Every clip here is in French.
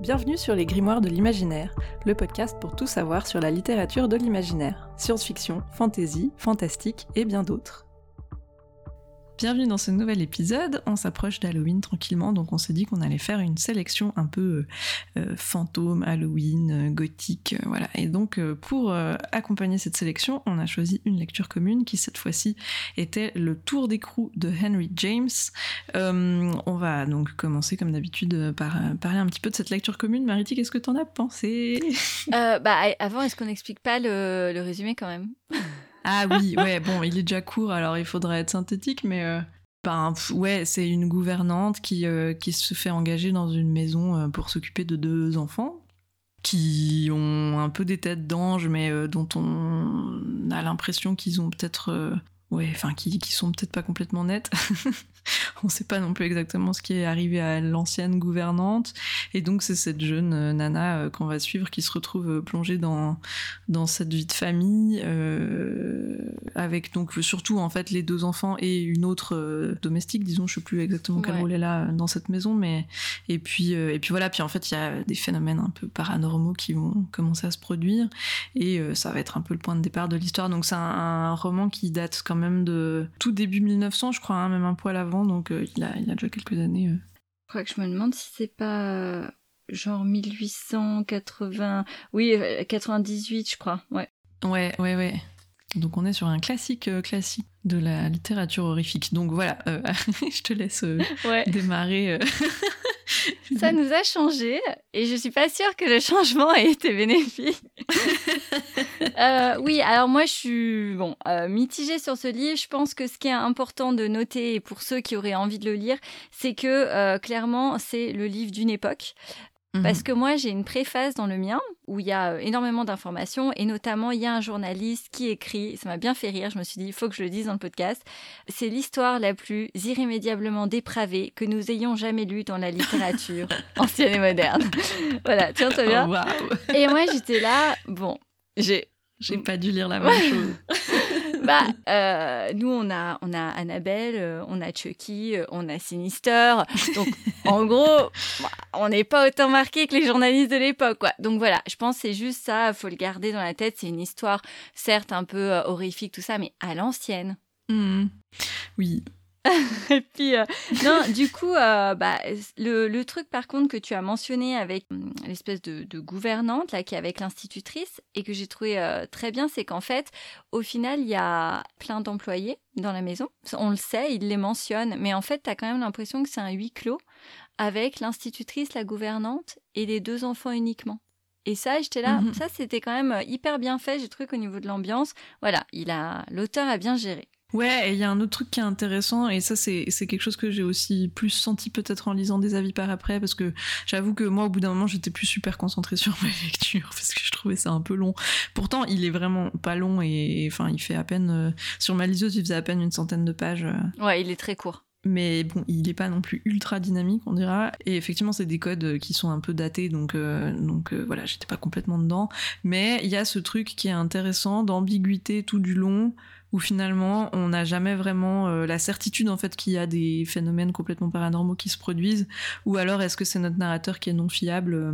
Bienvenue sur les Grimoires de l'imaginaire, le podcast pour tout savoir sur la littérature de l'imaginaire, science-fiction, fantasy, fantastique et bien d'autres. Bienvenue dans ce nouvel épisode. On s'approche d'Halloween tranquillement, donc on s'est dit qu'on allait faire une sélection un peu euh, euh, fantôme, Halloween, euh, gothique, voilà. Et donc pour accompagner cette sélection, on a choisi une lecture commune qui cette fois-ci était Le Tour d'écrou de Henry James. on va donc commencer comme d'habitude par parler un petit peu de cette lecture commune. Mariti, qu'est-ce que t'en as pensé? Bah avant, est-ce qu'on n'explique pas le résumé quand même? Ah oui, ouais, bon, il est déjà court, alors il faudrait être synthétique, mais euh, ben, ouais, c'est une gouvernante qui, euh, qui se fait engager dans une maison euh, pour s'occuper de deux enfants qui ont un peu des têtes d'ange, mais dont on a l'impression qu'ils ont peut-être ouais, enfin qui, qui sont peut-être pas complètement nettes. on sait pas non plus exactement ce qui est arrivé à l'ancienne gouvernante. Et donc c'est cette jeune euh, nana euh, qu'on va suivre qui se retrouve euh, plongée dans, dans cette vie de famille, avec donc surtout en fait les deux enfants et une autre domestique, disons, je sais plus exactement quel rôle elle a dans cette maison, mais et puis et puis voilà, puis en fait il y a des phénomènes un peu paranormaux qui vont commencer à se produire et ça va être un peu le point de départ de l'histoire. Donc c'est un, un roman qui date quand même de tout début 1900, je crois, hein, même un poil avant, donc euh, il, a, il a déjà quelques années. Euh. Je crois que je me demande si c'est pas euh, genre 1880, oui, 98, je crois, ouais. Ouais, ouais, ouais. Donc on est sur un classique classique de la littérature horrifique. Donc voilà, je te laisse démarrer. Ça nous a changé et je suis pas sûre que le changement ait été bénéfique. Euh, oui, alors moi je suis bon euh, mitigée sur ce livre. Je pense que ce qui est important de noter pour ceux qui auraient envie de le lire, c'est que euh, clairement c'est le livre d'une époque. Parce mhm. que moi, j'ai une préface dans le mien où il y a euh, énormément d'informations et notamment il y a un journaliste qui écrit, ça m'a bien fait rire, je me suis dit, il faut que je le dise dans le podcast, c'est l'histoire la plus irrémédiablement dépravée que nous ayons jamais lue dans la littérature ancienne et moderne. voilà, tu entends bien oh, Et moi, j'étais là, bon, j'ai... J'ai pas dû lire la même chose. bah, euh, nous, on a, on a Annabelle, euh, on a Chucky, euh, on a Sinister. Donc, en gros, on n'est pas autant marqué que les journalistes de l'époque, quoi. Donc voilà, je pense que c'est juste ça, faut le garder dans la tête. C'est une histoire, certes, un peu horrifique, tout ça, mais à l'ancienne. Mmh. Oui, et puis, euh, non, du coup, euh, bah, le, truc par contre que tu as mentionné avec hum, l'espèce de, gouvernante, là, qui est avec l'institutrice, et que j'ai trouvé euh, très bien, c'est qu'en fait, au final, il y a plein d'employés dans la maison. On le sait, il les mentionne, mais en fait, tu as quand même l'impression que c'est un huis clos avec l'institutrice, la gouvernante et les deux enfants uniquement. Et ça, j'étais là, mhm. ça c'était quand même hyper bien fait, j'ai trouvé qu'au niveau de l'ambiance, voilà, il a, l'auteur a bien géré. Ouais, et il y a un autre truc qui est intéressant, et ça c'est quelque chose que j'ai aussi plus senti peut-être en lisant des avis par après, parce que j'avoue que moi au bout d'un moment j'étais plus super concentrée sur ma lecture, parce que je trouvais ça un peu long. Pourtant il est vraiment pas long, et enfin il fait à peine, euh, sur ma liseuse il faisait à peine une centaine de pages. Euh. Ouais, il est très court mais bon, il n'est pas non plus ultra dynamique, on dira. Et effectivement, c'est des codes qui sont un peu datés, donc, euh, donc voilà, j'étais pas complètement dedans. Mais il y a ce truc qui est intéressant d'ambiguïté tout du long, où finalement on n'a jamais vraiment euh, la certitude en fait qu'il y a des phénomènes complètement paranormaux qui se produisent, ou alors est-ce que c'est notre narrateur qui est non fiable euh,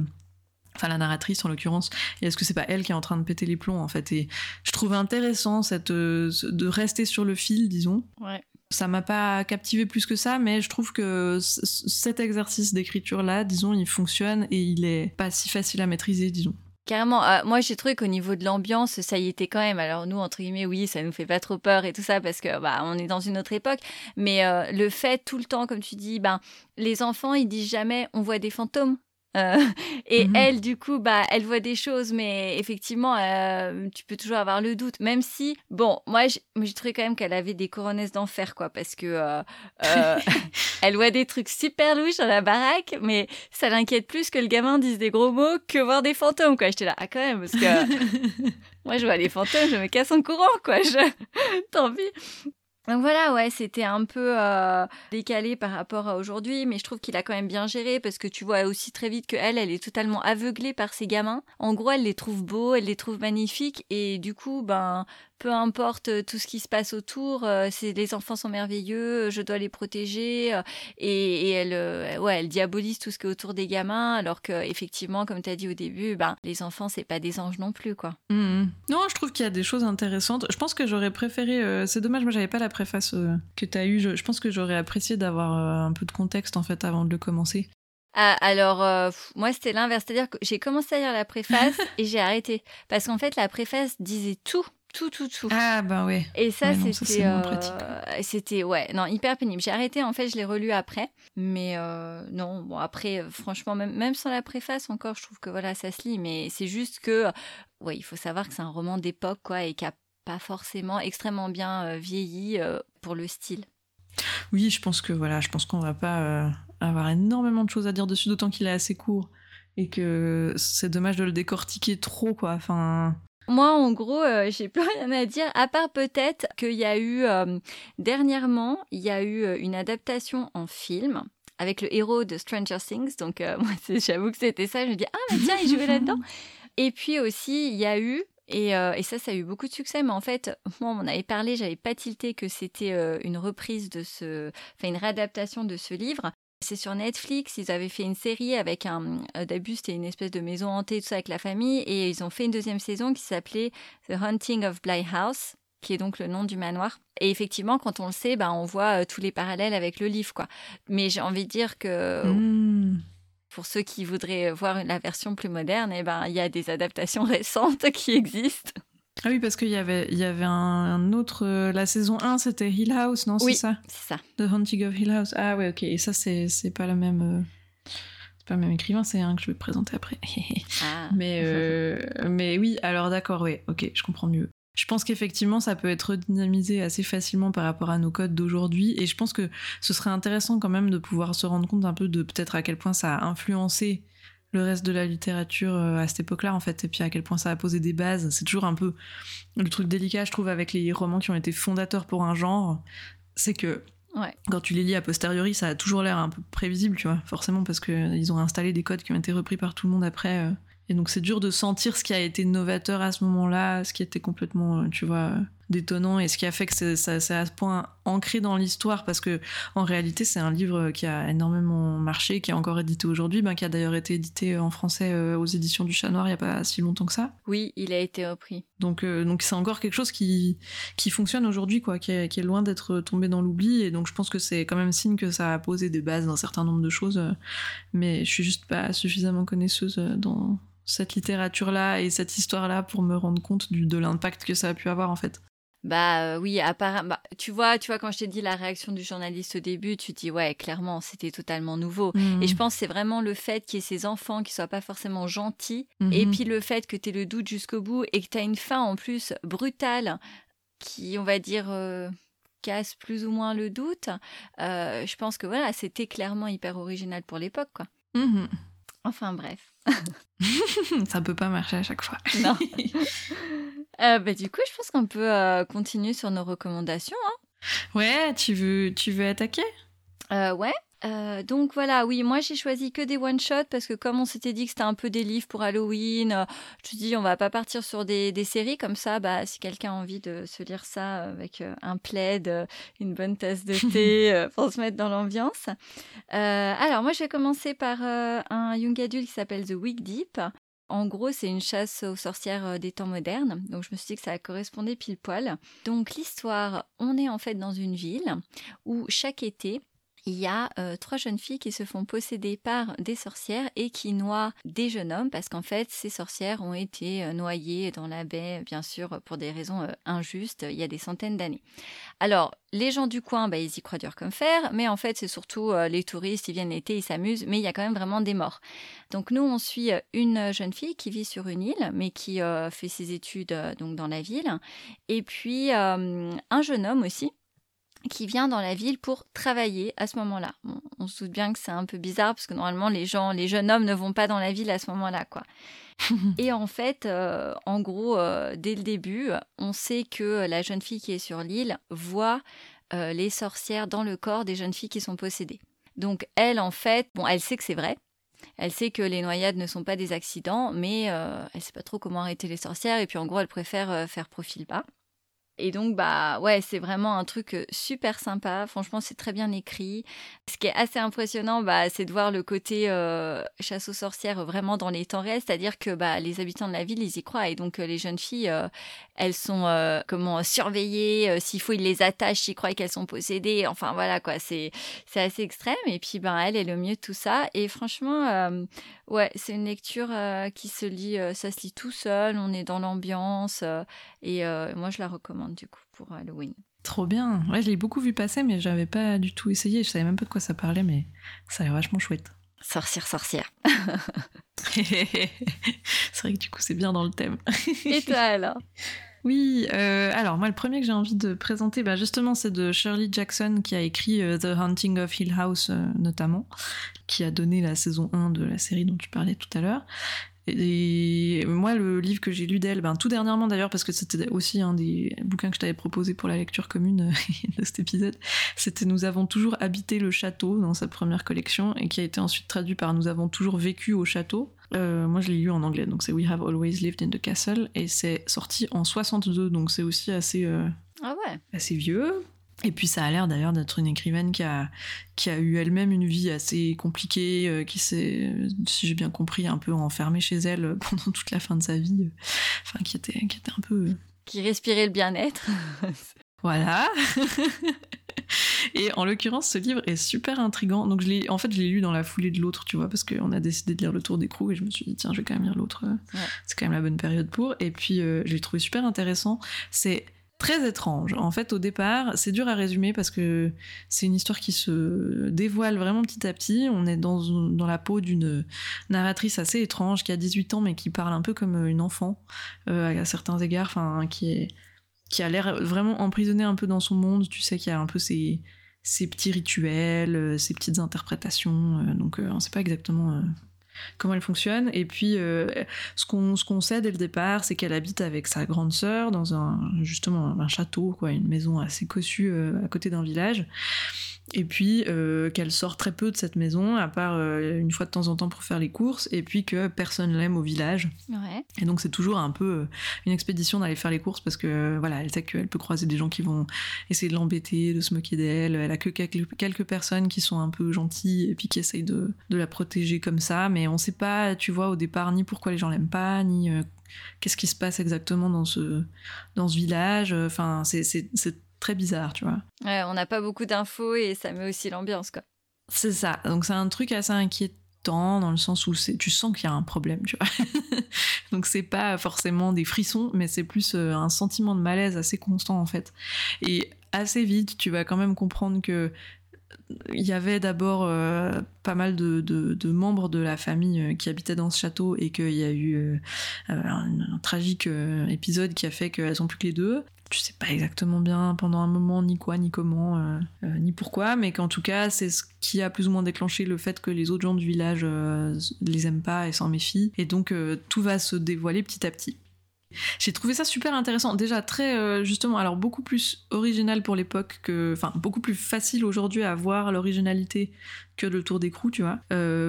enfin la narratrice en l'occurrence, et est-ce que c'est pas elle qui est en train de péter les plombs en fait? Et je trouve intéressant cette euh, de rester sur le fil, disons. Ouais. Ça m'a pas captivé plus que ça, mais je trouve que cet exercice d'écriture là, disons, il fonctionne et il est pas si facile à maîtriser, disons. Carrément. Euh, moi, j'ai trouvé qu'au niveau de l'ambiance, ça y était quand même. Alors nous, entre guillemets, oui, ça nous fait pas trop peur et tout ça parce que bah on est dans une autre époque. Mais euh, le fait tout le temps, comme tu dis, ben les enfants, ils disent jamais on voit des fantômes. Euh, et mmh elle, du coup, bah, elle voit des choses, mais effectivement, euh, tu peux toujours avoir le doute. Même si, bon, moi, j'ai trouvé quand même qu'elle avait des couronnesses d'enfer, quoi, parce que euh, elle voit des trucs super louches dans la baraque, mais ça l'inquiète plus que le gamin dise des gros mots que voir des fantômes, quoi. J'étais là, ah, quand même, parce que moi, je vois les fantômes, je me casse en courant, quoi. Je... Tant pis. Donc voilà, ouais, c'était un peu euh, décalé par rapport à aujourd'hui, mais je trouve qu'il a quand même bien géré parce que tu vois aussi très vite que elle, elle est totalement aveuglée par ses gamins. En gros, elle les trouve beaux, elle les trouve magnifiques et du coup, ben peu importe euh, tout ce qui se passe autour, euh, les enfants sont merveilleux, je dois les protéger et, elle, ouais, elle diabolise tout ce qui est autour des gamins, alors que effectivement, comme tu as dit au début, ben les enfants c'est pas des anges non plus quoi. Mmh. Non, je trouve qu'il y a des choses intéressantes. Je pense que j'aurais préféré, c'est dommage, moi j'avais pas la préface euh, que tu as eue. Je, pense que j'aurais apprécié d'avoir euh, un peu de contexte en fait avant de le commencer. Ah, alors, euh, moi, c'était l'inverse. C'est-à-dire que j'ai commencé à lire la préface et j'ai arrêté. Parce qu'en fait, la préface disait tout. Tout, tout, tout. Ah, ben ouais. Et ça, c'était. c'était, ouais, non, hyper pénible. J'ai arrêté, en fait, je l'ai relu après. Mais non, bon, après, franchement, même, même sans la préface, encore, je trouve que voilà, ça se lit. Mais c'est juste que, ouais, il faut savoir que c'est un roman d'époque, quoi, et qu'il pas forcément extrêmement bien euh, vieilli euh, pour le style. Oui, je pense que voilà, je pense qu'on va pas euh, avoir énormément de choses à dire dessus, d'autant qu'il est assez court et que c'est dommage de le décortiquer trop, quoi. Enfin. Moi, en gros, j'ai plus rien à dire, à part peut-être qu'il y a eu dernièrement, il y a eu une adaptation en film avec le héros de Stranger Things. Donc, moi, j'avoue que c'était ça. Je me dis ah mais tiens, il jouait là-dedans. Et puis aussi, il y a eu euh, et, ça, ça a eu beaucoup de succès. Mais en fait, moi, on avait parlé, j'avais pas tilté que c'était euh, une reprise de ce, enfin une réadaptation de ce livre. C'est sur Netflix, ils avaient fait une série avec un. Euh, D'abus, c'était une espèce de maison hantée, tout ça avec la famille. Et ils ont fait une deuxième saison qui s'appelait The Haunting of Bly House, qui est donc le nom du manoir. Et effectivement, quand on le sait, bah, on voit tous les parallèles avec le livre. quoi. Mais j'ai envie de dire que. Mmh pour ceux qui voudraient voir la version plus moderne, eh ben, il y a des adaptations récentes qui existent. Ah oui, parce qu'il y avait, il y avait un, autre. Euh, la saison 1, c'était Hill House, non Oui, c'est ça? C'est ça. The Haunting of Hill House. Ah ouais, ok. Et ça, c'est, pas la même. Euh, c'est pas le même écrivain, c'est un que je vais présenter après. ah. mais, euh, mais oui, alors d'accord, oui, ok, je comprends mieux. Je pense qu'effectivement, ça peut être dynamisé assez facilement par rapport à nos codes d'aujourd'hui. Et je pense que ce serait intéressant quand même de pouvoir se rendre compte un peu de peut-être à quel point ça a influencé le reste de la littérature euh, à cette époque-là, en fait, et puis à quel point ça a posé des bases. C'est toujours un peu le truc délicat, je trouve, avec les romans qui ont été fondateurs pour un genre. C'est que Quand tu les lis a posteriori, ça a toujours l'air un peu prévisible, tu vois, forcément, parce qu'ils ont installé des codes qui ont été repris par tout le monde après. Euh, et donc c'est dur de sentir ce qui a été novateur à ce moment-là, ce qui était complètement, euh, tu vois, détonnant et ce qui a fait que c'est à ce point ancré dans l'histoire parce que en réalité c'est un livre qui a énormément marché, qui est encore édité aujourd'hui, ben, qui a d'ailleurs été édité en français euh, aux éditions du Chat Noir il n'y a pas si longtemps que ça. Oui, il a été repris. Donc euh, donc c'est encore quelque chose qui qui fonctionne aujourd'hui quoi, qui est, qui est loin d'être tombé dans l'oubli et donc je pense que c'est quand même signe que ça a posé des bases d'un certain nombre de choses, mais je suis juste pas suffisamment connaisseuse dans cette littérature-là et cette histoire-là pour me rendre compte du, de l'impact que ça a pu avoir en fait. Bah euh, oui, apparemment, bah, tu vois, tu vois quand je t'ai dit la réaction du journaliste au début, tu dis ouais, clairement, c'était totalement nouveau. Mmh. Et je pense c'est vraiment le fait qu'il y ait ces enfants qui soient pas forcément gentils, et mmh. puis le fait que tu aies le doute jusqu'au bout et que tu as une fin en plus brutale qui, on va dire, euh, casse plus ou moins le doute. Euh, je pense que voilà, c'était clairement hyper original pour l'époque, quoi. Mmh. Enfin bref. ça peut pas marcher à chaque fois. Non. Euh, bah, du coup, je pense qu'on peut euh, continuer sur nos recommandations. Hein. Ouais, tu veux, tu veux attaquer? Euh, Ouais. Euh, donc voilà, oui, moi j'ai choisi que des one-shots parce que comme on s'était dit que c'était un peu des livres pour Halloween, euh, je me dis on va pas partir sur des, séries comme ça. Bah, si quelqu'un a envie de se lire ça avec euh, un plaid, une bonne tasse de thé pour se mettre dans l'ambiance. alors moi je vais commencer par un young adult qui s'appelle The Week Deep. En gros, c'est une chasse aux sorcières des temps modernes, donc je me suis dit que ça correspondait pile poil. Donc l'histoire, on est en fait dans une ville où chaque été, il y a euh, trois jeunes filles qui se font posséder par des sorcières et qui noient des jeunes hommes parce qu'en fait ces sorcières ont été euh, noyées dans la baie, bien sûr pour des raisons euh, injustes, il y a des centaines d'années. Alors les gens du coin, bah, ils y croient dur comme fer, mais en fait c'est surtout les touristes, ils viennent l'été, ils s'amusent, mais il y a quand même vraiment des morts. Donc nous on suit une jeune fille qui vit sur une île, mais qui fait ses études donc dans la ville, et puis un jeune homme aussi qui vient dans la ville pour travailler à ce moment-là. on se doute bien que c'est un peu bizarre parce que normalement les gens, les jeunes hommes ne vont pas dans la ville à ce moment-là, quoi. et en fait, euh, en gros, euh, dès le début, on sait que la jeune fille qui est sur l'île voit les sorcières dans le corps des jeunes filles qui sont possédées. Donc elle, en fait, bon, elle sait que c'est vrai. Elle sait que les noyades ne sont pas des accidents, mais elle ne sait pas trop comment arrêter les sorcières. Et puis en gros, elle préfère faire profil bas. Et donc, bah ouais, c'est vraiment un truc super sympa. Franchement, c'est très bien écrit. Ce qui est assez impressionnant, bah, c'est de voir le côté chasse aux sorcières vraiment dans les temps réels. C'est-à-dire que bah, les habitants de la ville, ils y croient. Et donc, les jeunes filles, elles sont comment surveillées. S'il faut, ils les attachent. Ils croient qu'elles sont possédées. Enfin, voilà, quoi. C'est assez extrême. Et puis, ben, elle est le mieux de tout ça. Et franchement, ouais, c'est une lecture qui se lit, ça se lit tout seul. On est dans l'ambiance. et moi, je la recommande du coup pour Halloween. Trop bien. Ouais, je l'ai beaucoup vu passer, mais j'avais pas du tout essayé. Je savais même pas de quoi ça parlait, mais ça a l'air vachement chouette. Sorcière, sorcière. c'est vrai que du coup, c'est bien dans le thème. Et toi alors? Oui, euh, alors moi le premier que j'ai envie de présenter, bah justement c'est de Shirley Jackson qui a écrit euh, The Hunting of Hill House euh, notamment, qui a donné la saison 1 de la série dont tu parlais tout à l'heure. Et moi, le livre que j'ai lu d'elle, ben, tout dernièrement d'ailleurs, parce que c'était aussi un des bouquins que je t'avais proposé pour la lecture commune de cet épisode, c'était Nous avons toujours habité le château dans sa première collection et qui a été ensuite traduit par Nous avons toujours vécu au château. Euh, moi, je l'ai lu en anglais, donc c'est We Have Always Lived in the Castle et c'est sorti en 62, donc c'est aussi assez, euh, ah ouais. assez vieux. Et puis ça a l'air d'ailleurs d'être une écrivaine qui a, qui a eu elle-même une vie assez compliquée, euh, qui s'est, si j'ai bien compris, un peu enfermée chez elle pendant toute la fin de sa vie. Enfin, qui était, qui était un peu... Euh, qui respirait le bien-être. voilà. Et en l'occurrence, ce livre est super intrigant. Donc, je l'ai, en fait, je l'ai lu dans la foulée de l'autre, tu vois, parce qu'on a décidé de lire Le Tour des Crous et je me suis dit, tiens, je vais quand même lire l'autre. C'est quand même la bonne période pour. Et puis, euh, je l'ai trouvé super intéressant. C'est très étrange. En fait, au départ, c'est dur à résumer parce que c'est une histoire qui se dévoile vraiment petit à petit. On est dans, dans la peau d'une narratrice assez étrange qui a 18 ans mais qui parle un peu comme une enfant euh, à certains égards, enfin qui qui a l'air vraiment emprisonnée un peu dans son monde. Tu sais qu'il y a un peu ses, ses petits rituels, ses petites interprétations. Euh, donc, euh, on ne sait pas exactement comment elle fonctionne. Et puis, euh, ce qu'on sait dès le départ, c'est qu'elle habite avec sa grande sœur dans un justement un château, quoi, une maison assez cossue euh, à côté d'un village et puis euh, qu'elle sort très peu de cette maison, à part euh, une fois de temps en temps pour faire les courses, et puis que personne l'aime au village. Et donc c'est toujours un peu euh, une expédition d'aller faire les courses parce que voilà, elle sait qu'elle peut croiser des gens qui vont essayer de l'embêter, de se moquer d'elle. Elle a que quelques, personnes qui sont un peu gentilles et puis qui essayent de, de la protéger comme ça, mais on sait pas, tu vois, au départ, ni pourquoi les gens l'aiment pas, ni qu'est-ce qui se passe exactement dans ce, dans ce village. Enfin, c'est très bizarre, tu vois. Ouais, on n'a pas beaucoup d'infos et ça met aussi l'ambiance, quoi. C'est ça. Donc c'est un truc assez inquiétant dans le sens où tu sens qu'il y a un problème, tu vois. Donc c'est pas forcément des frissons, mais c'est plus euh, un sentiment de malaise assez constant en fait. Et assez vite, tu vas quand même comprendre que il y avait d'abord euh, pas mal de, membres de la famille euh, qui habitaient dans ce château et qu'il y a eu un, un, tragique épisode qui a fait qu'elles sont plus que les deux tu sais pas exactement bien pendant un moment ni quoi, ni comment, euh, euh, ni pourquoi, mais qu'en tout cas, c'est ce qui a plus ou moins déclenché le fait que les autres gens du village euh, les aiment pas et s'en méfient. Et donc, tout va se dévoiler petit à petit. J'ai trouvé ça super intéressant. Déjà très justement, alors beaucoup plus original pour l'époque que, enfin beaucoup plus facile aujourd'hui à voir l'originalité que le Tour d'écrou, tu vois,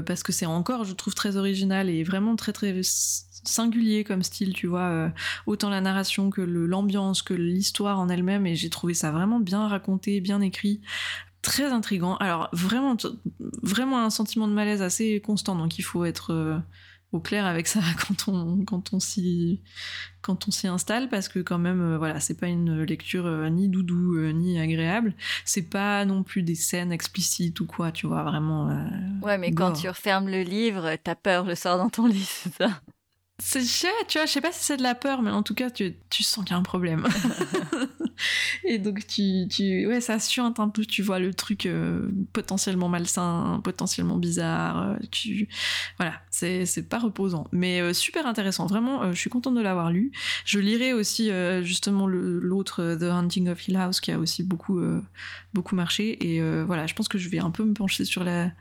parce que c'est encore, je trouve très original et vraiment très très singulier comme style, tu vois, euh, autant la narration que l'ambiance, que l'histoire en elle-même, et j'ai trouvé ça vraiment bien raconté, bien écrit, très intrigant. Alors vraiment, vraiment un sentiment de malaise assez constant, donc il faut être euh, au clair avec ça quand on, quand on s'y quand on s'y installe parce que quand même euh, voilà c'est pas une lecture ni doudou ni agréable. C'est pas non plus des scènes explicites ou quoi tu vois vraiment ouais mais quand tu refermes le livre t'as peur le soir dans ton lit c'est ça? C'est tu vois, je sais pas si c'est de la peur, mais en tout cas, tu, tu sens qu'il y a un problème. et donc, tu, tu, ouais, ça suinte un peu, tu vois le truc euh, potentiellement malsain, potentiellement bizarre. Euh, tu, voilà, c'est, c'est pas reposant, mais euh, super intéressant. Vraiment, je suis contente de l'avoir lu. Je lirai aussi justement l'autre The Hunting of Hill House qui a aussi beaucoup, beaucoup marché. Et voilà, je pense que je vais un peu me pencher sur la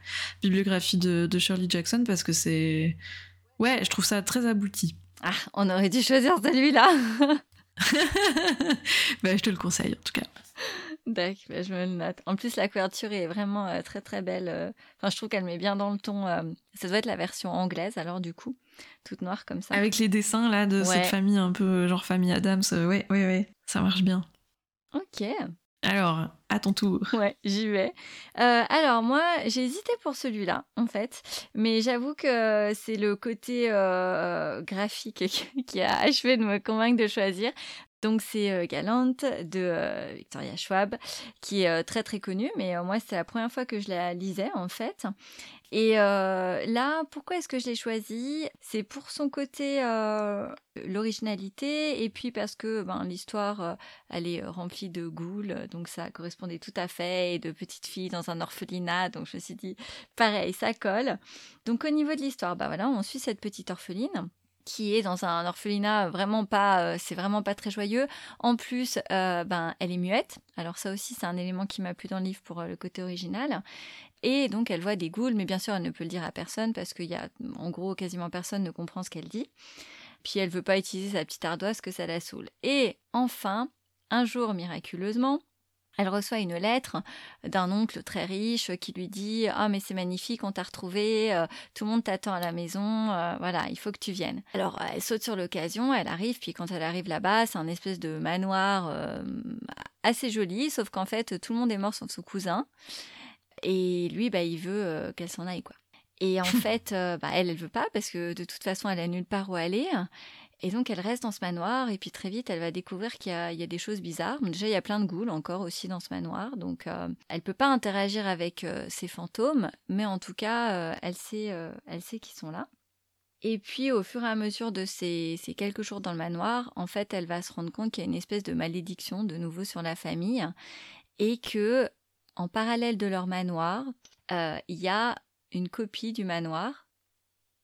bibliographie de, de Shirley Jackson parce que c'est Ouais, je trouve ça très abouti. Ah, on aurait dû choisir celui-là. bah, je te le conseille en tout cas. D'accord, bah, je me le note. En plus, la couverture est vraiment euh, très très belle. euh. Enfin, je trouve qu'elle met bien dans le ton. euh, Ça doit être la version anglaise, alors du coup, toute noire comme ça. Avec les dessins là de Ouais. cette famille un peu genre famille Adams, ouais, ouais, ouais, ça marche bien. Ok. Alors, à ton tour. Ouais, j'y vais. Euh, alors moi, j'ai hésité pour celui-là, en fait, mais j'avoue que c'est le côté euh, graphique qui a achevé de me convaincre de choisir. Donc c'est euh, Galante de euh, Victoria Schwab, qui est euh, très très connue, mais moi c'est la première fois que je la lisais en fait. Et là, pourquoi est-ce que je l'ai choisi C'est pour son côté l'originalité et puis parce que ben, l'histoire elle est remplie de ghouls, donc ça correspondait tout à fait, et de petites filles dans un orphelinat, donc je me suis dit, pareil, ça colle. Donc au niveau de l'histoire, bah voilà, on suit cette petite orpheline qui est dans un orphelinat vraiment pas, euh, c'est vraiment pas très joyeux. En plus, euh, ben, elle est muette. Alors ça aussi, c'est un élément qui m'a plu dans le livre pour euh, le côté original. Et donc, elle voit des ghouls, mais bien sûr, elle ne peut le dire à personne parce qu'il y a, en gros, quasiment personne ne comprend ce qu'elle dit. Puis elle veut pas utiliser sa petite ardoise que ça la saoule. Et enfin, un jour, miraculeusement, elle reçoit une lettre d'un oncle très riche qui lui dit Ah, mais c'est magnifique, on t'a retrouvé, euh, tout le monde t'attend à la maison, euh, voilà, il faut que tu viennes. Alors, elle saute sur l'occasion, elle arrive, puis quand elle arrive là-bas, c'est un espèce de manoir euh, assez joli, sauf qu'en fait, tout le monde est mort sauf son cousin. Et lui, bah, il veut euh, qu'elle s'en aille, quoi. Et en fait, euh, bah, elle, elle veut pas parce que de toute façon, elle a nulle part où aller. Et donc, elle reste dans ce manoir. Et puis, très vite, elle va découvrir qu'il y a, des choses bizarres. Déjà, il y a plein de ghouls encore aussi dans ce manoir. Donc, euh, elle peut pas interagir avec euh, ces fantômes. Mais en tout cas, euh, elle sait, euh, elle sait qu'ils sont là. Et puis, au fur et à mesure de ces, quelques jours dans le manoir, en fait, elle va se rendre compte qu'il y a une espèce de malédiction de nouveau sur la famille. Et que, en parallèle de leur manoir, il y a une copie du manoir,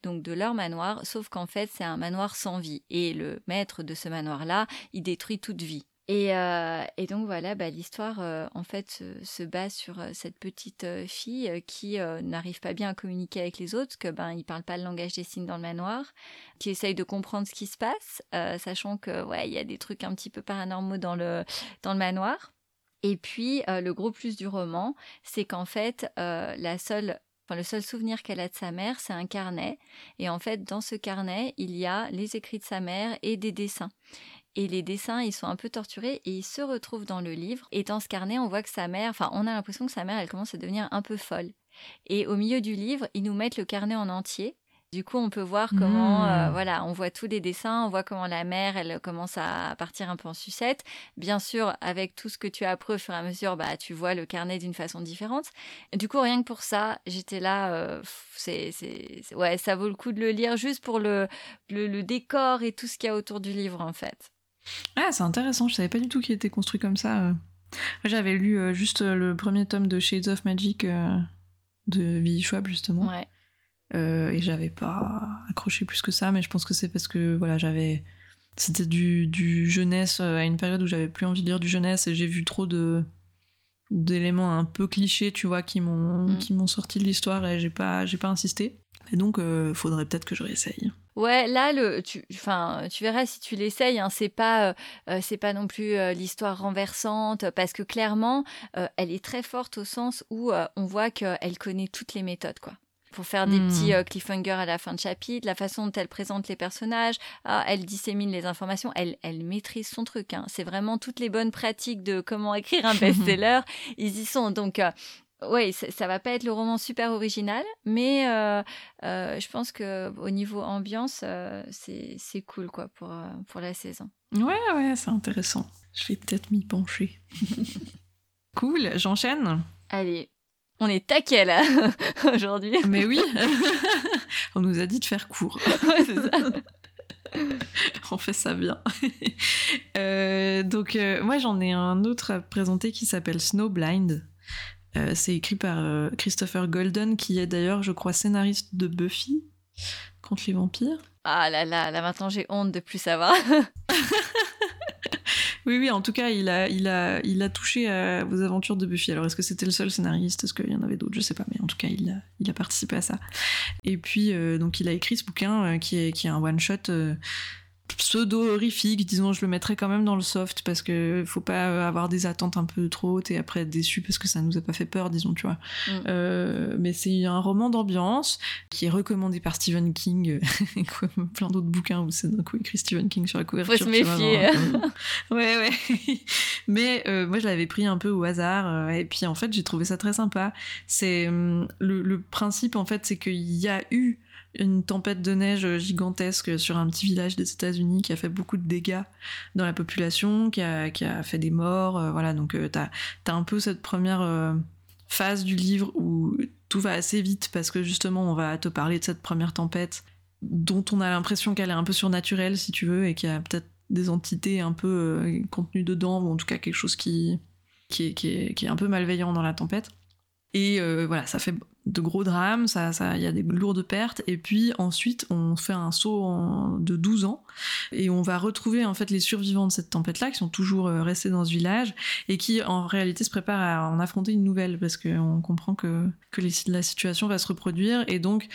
donc de leur manoir, sauf qu'en fait c'est un manoir sans vie. Et le maître de ce manoir-là, il détruit toute vie. Et, euh, et donc voilà, bah, l'histoire euh, en fait se, se base sur euh, cette petite fille qui n'arrive pas bien à communiquer avec les autres, que ben ils parlent pas le langage des signes dans le manoir, qui essaye de comprendre ce qui se passe, sachant que ouais il y a des trucs un petit peu paranormaux dans le dans le manoir. Et puis le gros plus du roman, c'est qu'en fait la seule Le seul souvenir qu'elle a de sa mère, c'est un carnet. Et en fait, dans ce carnet, il y a les écrits de sa mère et des dessins. Et les dessins, ils sont un peu torturés et ils se retrouvent dans le livre. Et dans ce carnet, on voit que sa mère, enfin, on a l'impression que sa mère, elle commence à devenir un peu folle. Et au milieu du livre, ils nous mettent le carnet en entier. Du coup, on peut voir comment, Mmh. euh, voilà, on voit tous les dessins, on voit comment la mère, elle commence à partir un peu en sucette. Bien sûr, avec tout ce que tu as appris au fur et à mesure, bah, tu vois le carnet d'une façon différente. Du coup, rien que pour ça, j'étais là, euh, c'est, ouais, ça vaut le coup de le lire juste pour le, le, le décor et tout ce qu'il y a autour du livre, en fait. Ah, c'est intéressant, je savais pas du tout qu'il était construit comme ça. euh. J'avais lu juste le premier tome de Shades of Magic de V. Schwab, justement. Ouais. Euh, et j'avais pas accroché plus que ça, mais je pense que c'est parce que voilà, j'avais. C'était du, du jeunesse euh, à une période où j'avais plus envie de lire du jeunesse et j'ai vu trop de d'éléments un peu clichés, tu vois, qui m'ont Mm. qui m'ont sorti de l'histoire et j'ai pas j'ai pas insisté. Et donc, euh, faudrait peut-être que je réessaye. Ouais, là, le, tu, enfin, tu verras si tu l'essayes. Hein, c'est pas, euh, c'est pas non plus euh, l'histoire renversante, parce que clairement, elle est très forte au sens où on voit qu'elle connaît toutes les méthodes, quoi. Pour faire des Hmm. petits euh, cliffhangers à la fin de chapitre, la façon dont elle présente les personnages, ah, elle dissémine les informations, elle, elle maîtrise son truc. Hein. C'est vraiment toutes les bonnes pratiques de comment écrire un best-seller, ils y sont. Donc, euh, ouais, ça, ça va pas être le roman super original, mais euh, euh, je pense que au niveau ambiance, euh, c'est c'est cool quoi pour pour la saison. Ouais, ouais, c'est intéressant. Je vais peut-être m'y pencher. cool, j'enchaîne. Allez, on est taquet là aujourd'hui. Mais oui, on nous a dit de faire court. Ouais, c'est ça. on fait ça bien. Euh, donc, euh, moi, j'en ai un autre à présenter qui s'appelle Snowblind. Euh, c'est écrit par Christopher Golden, qui est d'ailleurs, je crois, scénariste de Buffy contre les vampires. Ah là là, là maintenant j'ai honte de plus savoir. Oui, oui, en tout cas, il a, il a, il a touché à vos aventures de Buffy. Alors, est-ce que c'était le seul scénariste? Est-ce qu'il y en avait d'autres? Je sais pas, mais en tout cas, il a, il a participé à ça. Et puis, euh, donc, il a écrit ce bouquin euh, qui, est, qui est un one-shot. Pseudo-horrifique, disons, je le mettrais quand même dans le soft parce que faut pas avoir des attentes un peu trop hautes et après être déçu parce que ça nous a pas fait peur, disons, tu vois. Mm. Euh, mais c'est un roman d'ambiance qui est recommandé par Stephen King, comme plein d'autres bouquins où c'est d'un coup écrit Stephen King sur la couverture. Faut se méfier. euh, ouais, ouais. mais euh, moi, je l'avais pris un peu au hasard et puis en fait, j'ai trouvé ça très sympa. C'est hum, le, le principe, en fait, c'est qu'il y a eu une tempête de neige gigantesque sur un petit village des États-Unis qui a fait beaucoup de dégâts dans la population, qui a, qui a fait des morts. euh, voilà, donc euh, t'as as un peu cette première euh, phase du livre où tout va assez vite parce que justement on va te parler de cette première tempête dont on a l'impression qu'elle est un peu surnaturelle si tu veux et qu'il y a peut-être des entités un peu euh, contenues dedans ou en tout cas quelque chose qui, qui, est, qui, est, qui est un peu malveillant dans la tempête. Et euh, voilà, ça fait de gros drames, ça, ça, il y a des lourdes pertes. Et puis ensuite, on fait un saut en- de 12 ans et on va retrouver en fait les survivants de cette tempête-là qui sont toujours euh, restés dans ce village et qui en réalité se préparent à en affronter une nouvelle parce qu'on comprend que, que la situation va se reproduire. Et donc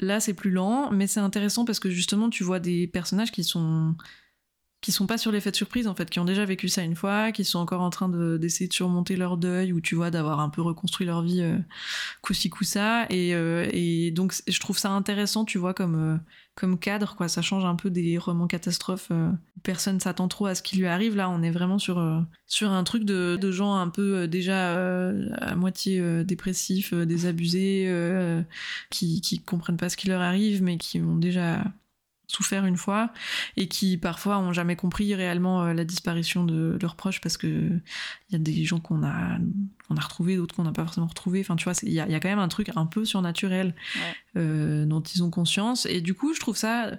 là, c'est plus lent, mais c'est intéressant parce que justement, tu vois des personnages qui sont qui sont pas sur l'effet de surprise en fait, qui ont déjà vécu ça une fois, qui sont encore en train de- d'essayer de, surmonter leur deuil ou tu vois d'avoir un peu reconstruit leur vie euh, coup-ci coup-ça et, euh, et donc je trouve ça intéressant tu vois comme euh, comme cadre quoi, ça change un peu des romans catastrophes. personne s'attend trop à ce qui lui arrive là, on est vraiment sur sur un truc de, de gens un peu déjà à moitié dépressifs, désabusés, qui qui comprennent pas ce qui leur arrive mais qui ont déjà souffert une fois et qui parfois ont jamais compris réellement euh, la disparition de leurs proches parce que il y a des gens qu'on a qu'on a retrouvés d'autres qu'on n'a pas forcément retrouvés enfin tu vois il y a, y a quand même un truc un peu surnaturel Ouais. euh, dont ils ont conscience et du coup je trouve ça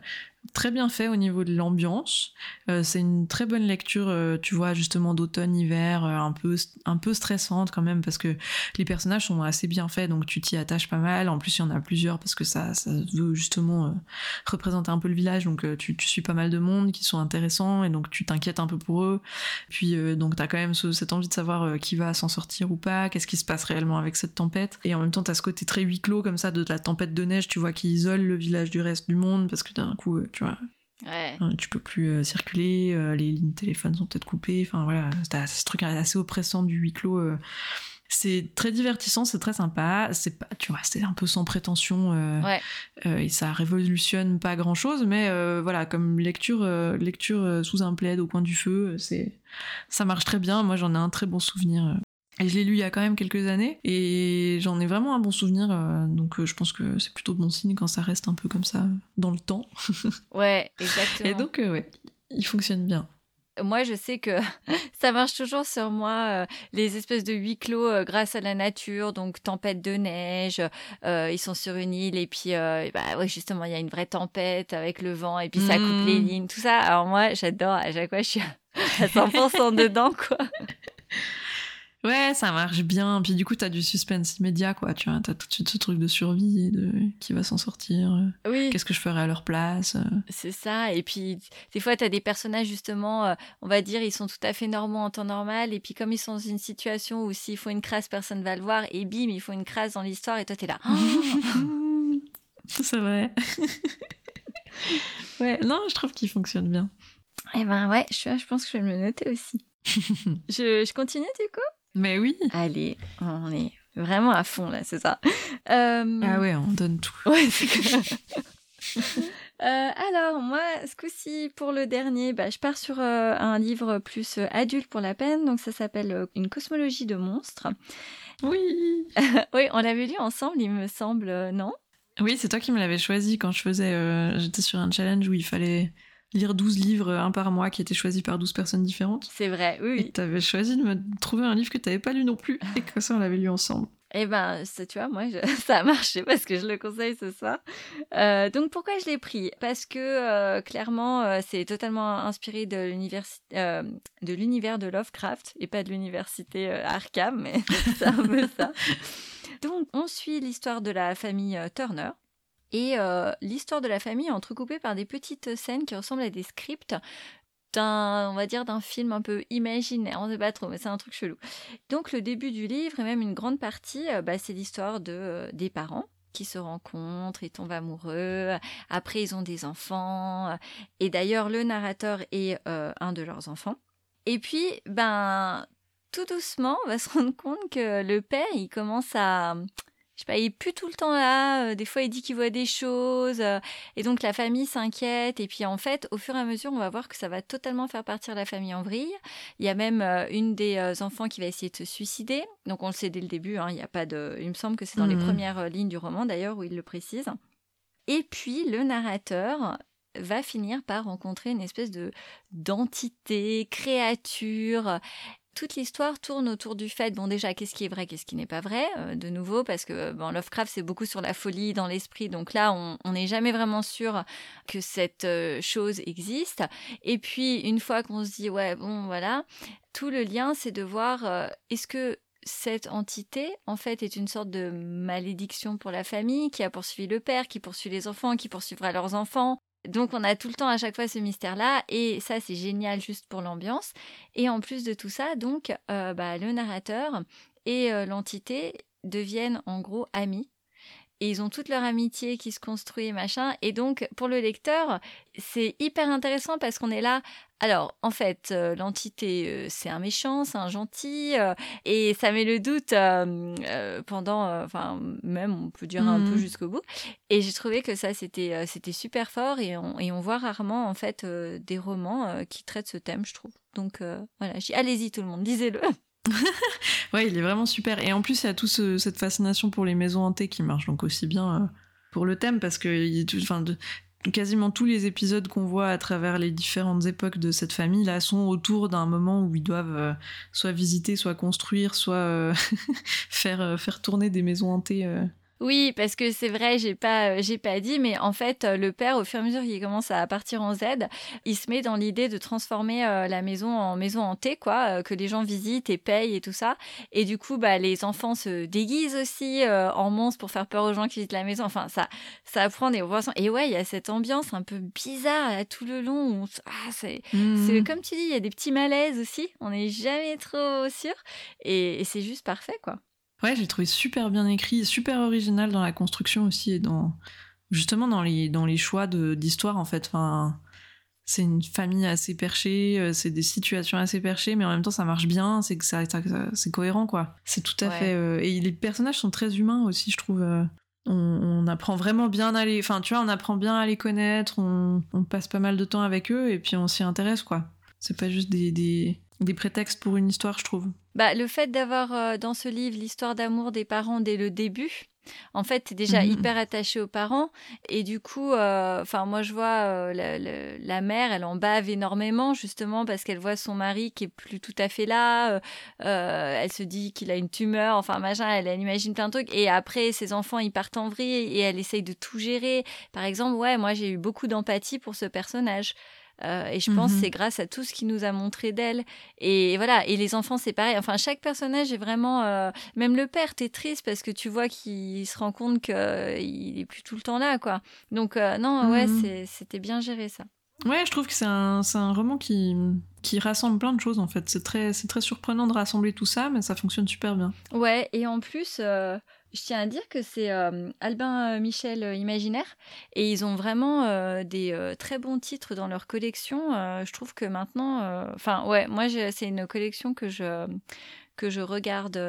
très bien fait au niveau de l'ambiance Euh, c'est une très bonne lecture euh, tu vois justement d'automne hiver euh, un peu un peu stressante quand même parce que les personnages sont assez bien faits donc tu t'y attaches pas mal en plus il y en a plusieurs parce que ça ça veut justement représenter un peu le village, donc tu, tu suis pas mal de monde qui sont intéressants et donc tu t'inquiètes un peu pour eux. Puis donc t'as quand même ce- cette envie de savoir qui va s'en sortir ou pas, qu'est-ce qui se passe réellement avec cette tempête. Et en même temps t'as ce côté très huis clos comme ça de la tempête de neige, tu vois, qui isole le village du reste du monde parce que d'un coup, tu vois, Ouais. euh, tu peux plus euh, circuler, euh, les lignes de téléphone sont peut-être coupées, enfin voilà, t'as ce truc assez oppressant du huis clos. euh. C'est très divertissant, c'est très sympa. C'est pas, tu vois, c'est un peu sans prétention. Ouais. et ça révolutionne pas grand chose, mais voilà, comme lecture, lecture sous un plaid au coin du feu, c'est, ça marche très bien. Moi, j'en ai un très bon souvenir. Et je l'ai lu il y a quand même quelques années, et j'en ai vraiment un bon souvenir. euh, donc, euh, je pense que c'est plutôt bon signe quand ça reste un peu comme ça dans le temps. Ouais, exactement. Et donc, euh, ouais, il fonctionne bien. moi, je sais que ça marche toujours sur moi, les espèces de huis clos grâce à la nature, donc tempête de neige, ils sont sur une île et puis, bah, ouais, justement, il y a une vraie tempête avec le vent et puis ça coupe les lignes, tout ça. Alors moi, j'adore, à chaque fois, je suis à 100% dedans, quoi. Ouais, ça marche bien. Puis du coup, t'as du suspense immédiat, quoi. Tu vois, t'as tout de suite ce truc de survie et de qui va s'en sortir. euh, Oui, Qu'est-ce que je ferais à leur place euh. c'est ça. Et puis, des fois, tu as des personnages, justement, euh, on va dire, ils sont tout à fait normaux en temps normal. Et puis, comme ils sont dans une situation où s'ils font une crasse, personne va le voir. Et bim, ils font une crasse dans l'histoire. Et toi, tu es là. C'est vrai. ouais, non, je trouve qu'il fonctionne bien. Eh ben ouais, je, je pense que je vais me noter aussi. je, je continue du coup? Mais oui. Allez, on est vraiment à fond là, c'est ça. Euh, Ah ouais, on donne tout. ouais, Euh, alors moi, ce coup-ci, pour le dernier, bah, je pars sur euh, un livre plus adulte pour la peine, donc ça s'appelle euh, Une cosmologie de monstres. Oui. oui, on l'avait lu ensemble, il me semble, non? Oui, c'est toi qui me l'avais choisi quand je faisais. J'étais sur un challenge où il fallait lire 12 livres, un par mois, qui étaient choisis par 12 personnes différentes. C'est vrai, oui. Et t'avais choisi de me trouver un livre que t'avais pas lu non plus. Et que ça, on l'avait lu ensemble. Eh ben, tu vois, moi, je- ça a marché parce que je le conseille ce soir. Euh, donc, pourquoi je l'ai pris? Parce que euh, clairement, euh, c'est totalement inspiré de l'univers euh, de l'univers de Lovecraft et pas de l'université euh, Arkham, mais c'est un peu ça. Donc, on suit l'histoire de la famille euh, Turner. Et euh, l'histoire de la famille est entrecoupée par des petites scènes qui ressemblent à des scripts d'un, on va dire, d'un film un peu imaginaire. On sait pas trop, mais c'est un truc chelou. Donc le début du livre et même une grande partie, euh, bah, c'est l'histoire de, euh, des parents qui se rencontrent, ils tombent amoureux, après ils ont des enfants, et d'ailleurs le narrateur est un de leurs enfants. Et puis, ben, tout doucement, on va se rendre compte que le père, il commence à, je sais pas, il est plus tout le temps là. Euh, des fois, il dit qu'il voit des choses. Euh, et donc, la famille s'inquiète. Et puis, en fait, au fur et à mesure, on va voir que ça va totalement faire partir la famille en vrille. Il y a même euh, une des enfants qui va essayer de se suicider. Donc, on le sait dès le début. Hein, il y a pas de. Il me semble que c'est dans les mmh. premières lignes du roman, d'ailleurs, où il le précise. Et puis, le narrateur va finir par rencontrer une espèce de d'entité, créature toute l'histoire tourne autour du fait, bon déjà, qu'est-ce qui est vrai, qu'est-ce qui n'est pas vrai, euh, de nouveau, parce que bon, Lovecraft, c'est beaucoup sur la folie dans l'esprit, donc là, on n'est jamais vraiment sûr que cette euh, chose existe. Et puis, une fois qu'on se dit, ouais, bon, voilà, tout le lien, c'est de voir, euh, est-ce que cette entité, en fait, est une sorte de malédiction pour la famille qui a poursuivi le père, qui poursuit les enfants, qui poursuivra leurs enfants, donc on a tout le temps à chaque fois ce mystère-là et ça c'est génial juste pour l'ambiance. Et en plus de tout ça, donc euh, bah, le narrateur et euh, l'entité deviennent en gros amis et ils ont toute leur amitié qui se construit, machin. Et donc, pour le lecteur, c'est hyper intéressant parce qu'on est là. Alors, en fait, euh, l'entité, euh, c'est un méchant, c'est un gentil, euh, et ça met le doute pendant, enfin, même, on peut dire un peu mmh. jusqu'au bout. Et j'ai trouvé que ça, c'était c'était super fort, et on, et on voit rarement, en fait, des romans qui traitent ce thème, je trouve. Donc, voilà, allez-y tout le monde, lisez-le. ouais, il est vraiment super. Et en plus, il y a toute cette fascination pour les maisons hantées qui marche donc aussi bien pour le thème parce que enfin, quasiment tous les épisodes qu'on voit à travers les différentes époques de cette famille là sont autour d'un moment où ils doivent euh, soit visiter, soit construire, soit euh, faire, faire tourner des maisons hantées oui, parce que c'est vrai, j'ai pas, euh, j'ai pas dit, mais en fait, euh, le père, au fur et à mesure qu'il commence à partir en Z, il se met dans l'idée de transformer euh, la maison en maison hantée, quoi, que les gens visitent et payent et tout ça. Et du coup, bah, les enfants se déguisent aussi en monstres pour faire peur aux gens qui visitent la maison. Enfin, ça, ça apprend des Et ouais, il y a cette ambiance un peu bizarre tout le long. Ah, c'est, mmh. comme tu dis, il y a des petits malaises aussi. On n'est jamais trop sûr. et c'est juste parfait, quoi. Ouais, j'ai trouvé super bien écrit, super original dans la construction aussi et dans justement dans les dans les choix d'histoire en fait. Enfin, c'est une famille assez perchée, euh, c'est des situations assez perchées, mais en même temps ça marche bien, c'est que ça, c'est cohérent quoi. C'est tout à fait euh, et les personnages sont très humains aussi, je trouve. Euh, on, apprend vraiment bien à les, enfin tu vois, on apprend bien à les connaître, on, on passe pas mal de temps avec eux et puis on s'y intéresse quoi. C'est pas juste des, des, des prétextes pour une histoire, je trouve. Bah, le fait d'avoir euh, dans ce livre l'histoire d'amour des parents dès le début, en fait, tu es déjà mhm. hyper attaché aux parents. Et du coup, euh, enfin moi, je vois euh, la, mère, elle en bave énormément, justement, parce qu'elle voit son mari qui est plus tout à fait là. elle se dit qu'il a une tumeur, enfin, machin, elle, elle, imagine plein de trucs. Et après, ses enfants, ils partent en vrille et elle essaye de tout gérer. Par exemple, ouais, moi, j'ai eu beaucoup d'empathie pour ce personnage. Euh, et je pense que mmh c'est grâce à tout ce qu'il nous a montré d'elle. Et voilà, et les enfants, c'est pareil. Enfin, chaque personnage est vraiment. Euh, même le père, t'es triste parce que tu vois qu'il se rend compte qu'il est plus tout le temps là, quoi. Donc, euh, non, ouais, mmh c'était bien géré ça. Ouais, je trouve que c'est un, un, roman qui, qui rassemble plein de choses en fait. C'est très, très surprenant de rassembler tout ça, mais ça fonctionne super bien. Ouais, et en plus, je tiens à dire que c'est euh, Albin euh, Michel euh, Imaginaire et ils ont vraiment des très bons titres dans leur collection. je trouve que maintenant, enfin ouais, moi c'est une collection que je que je regarde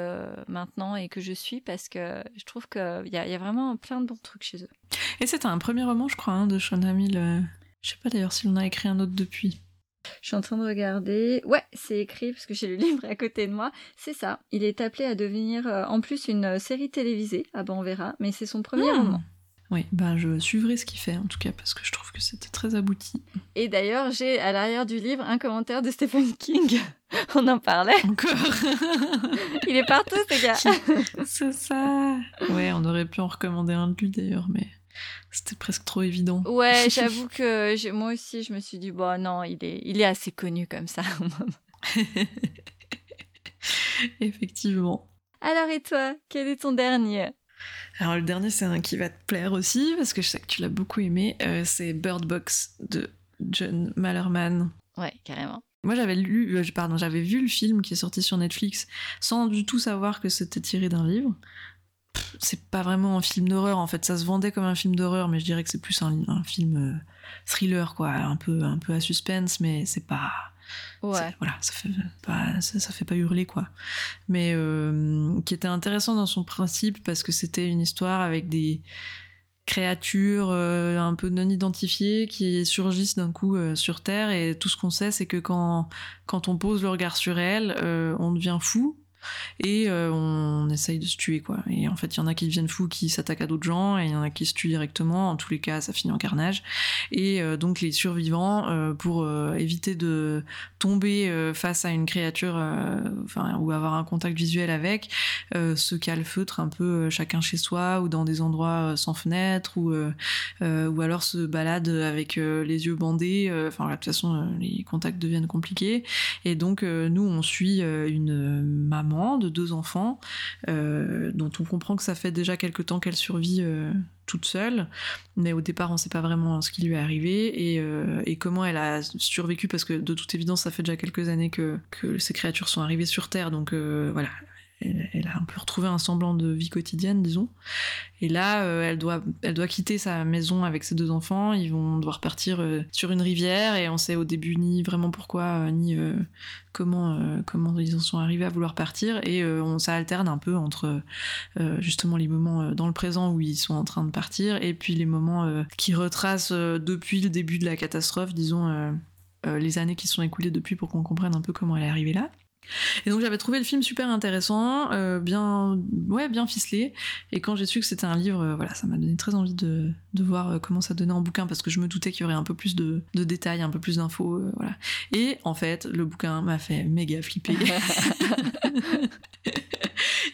maintenant et que je suis parce que je trouve qu'il y, y, a vraiment plein de bons trucs chez eux. Et c'est un premier roman, je crois, hein, de Sean Hamill. Je sais pas d'ailleurs si on a écrit un autre depuis. Je suis en train de regarder. Ouais, c'est écrit parce que j'ai le livre à côté de moi. C'est ça. Il est appelé à devenir euh, en plus une euh, série télévisée. Ah ben on verra. Mais c'est son premier hmm. roman. Oui, ben je suivrai ce qu'il fait en tout cas parce que je trouve que c'était très abouti. Et d'ailleurs, j'ai à l'arrière du livre un commentaire de Stephen King. on en parlait. Encore. Il est partout ce gars. c'est ça. Ouais, on aurait pu en recommander un de lui d'ailleurs, mais c'était presque trop évident. Ouais, j'avoue que moi aussi, je me suis dit, bon, non, il est, il est assez connu comme ça. Effectivement. Alors, et toi, quel est ton dernier? Alors, le dernier, c'est un qui va te plaire aussi, parce que je sais que tu l'as beaucoup aimé. Euh, c'est Bird Box de John Mallerman. Ouais, carrément. Moi, j'avais lu, euh, pardon, j'avais vu le film qui est sorti sur Netflix sans du tout savoir que c'était tiré d'un livre c'est pas vraiment un film d'horreur en fait. Ça se vendait comme un film d'horreur mais je dirais que c'est plus un, un film euh, thriller quoi. Un peu un peu à suspense mais c'est pas Ouais. voilà ça fait pas ça, ça fait pas hurler quoi. Mais euh, qui était intéressant dans son principe parce que c'était une histoire avec des créatures euh, un peu non identifiées qui surgissent d'un coup euh, sur Terre. Et tout ce qu'on sait c'est que quand, quand on pose le regard sur elles euh, on devient fou et euh, on essaye de se tuer quoi. Et en fait il y en a qui deviennent fous qui s'attaquent à d'autres gens et il y en a qui se tuent directement. En tous les cas ça finit en carnage. Et euh, donc les survivants euh, pour éviter de tomber face à une créature enfin ou avoir un contact visuel avec se calfeutrent un peu chacun chez soi ou dans des endroits sans fenêtre ou ou alors se baladent avec les yeux bandés. Enfin de toute façon les contacts deviennent compliqués. Et donc nous on suit une euh, de deux enfants euh, dont on comprend que ça fait déjà quelque temps qu'elle survit euh, toute seule. Mais au départ on sait pas vraiment ce qui lui est arrivé et, euh, et comment elle a survécu parce que de toute évidence ça fait déjà quelques années que, ces créatures sont arrivées sur Terre. Donc voilà elle, a un peu retrouvé un semblant de vie quotidienne, disons. Et là, euh, elle, doit, elle doit quitter sa maison avec ses deux enfants. Ils vont devoir partir euh, sur une rivière et on sait au début ni vraiment pourquoi, euh, ni comment, comment ils en sont arrivés à vouloir partir. Et on, ça alterne un peu entre justement les moments dans le présent où ils sont en train de partir et puis les moments qui retracent depuis le début de la catastrophe, disons, les années qui sont écoulées depuis pour qu'on comprenne un peu comment elle est arrivée là. Et donc j'avais trouvé le film super intéressant, euh, bien, ouais, bien ficelé. Et quand j'ai su que c'était un livre, euh, voilà, ça m'a donné très envie de, de voir euh, comment ça donnait en bouquin parce que je me doutais qu'il y aurait un peu plus de, de détails, un peu plus d'infos, euh, voilà. Et en fait, le bouquin m'a fait méga flipper.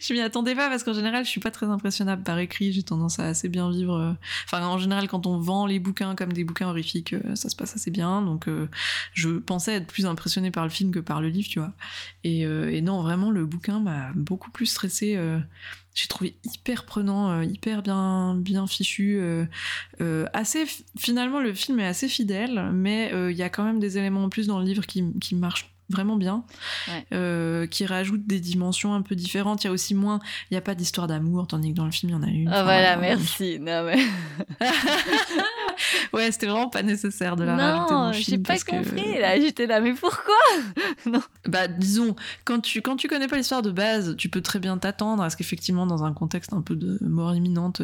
je m'y attendais pas parce qu'en général, je suis pas très impressionnable par écrit. J'ai tendance à assez bien vivre. euh, Enfin, en général, quand on vend les bouquins comme des bouquins horrifiques, euh, ça se passe assez bien. Donc, euh, je pensais être plus impressionnée par le film que par le livre, tu vois. Et, euh, non, vraiment, le bouquin m'a beaucoup plus stressé. j'ai trouvé hyper prenant, euh, hyper bien, fichu. euh, euh, assez, finalement, le film est assez fidèle, mais euh, il y a quand même des éléments en plus dans le livre qui, qui marchent vraiment bien, Ouais. euh, qui rajoutent des dimensions un peu différentes. Il y a aussi moins, il n'y a pas d'histoire d'amour, tandis que dans le film, il y en a une. Ah voilà. merci. Non, mais... Ouais, c'était vraiment pas nécessaire de la non, j'ai pas que- compris. Là, j'étais là, mais pourquoi? Bah, disons, quand tu, quand tu connais pas l'histoire de base, tu peux très bien t'attendre à ce qu'effectivement, dans un contexte un peu de mort imminente,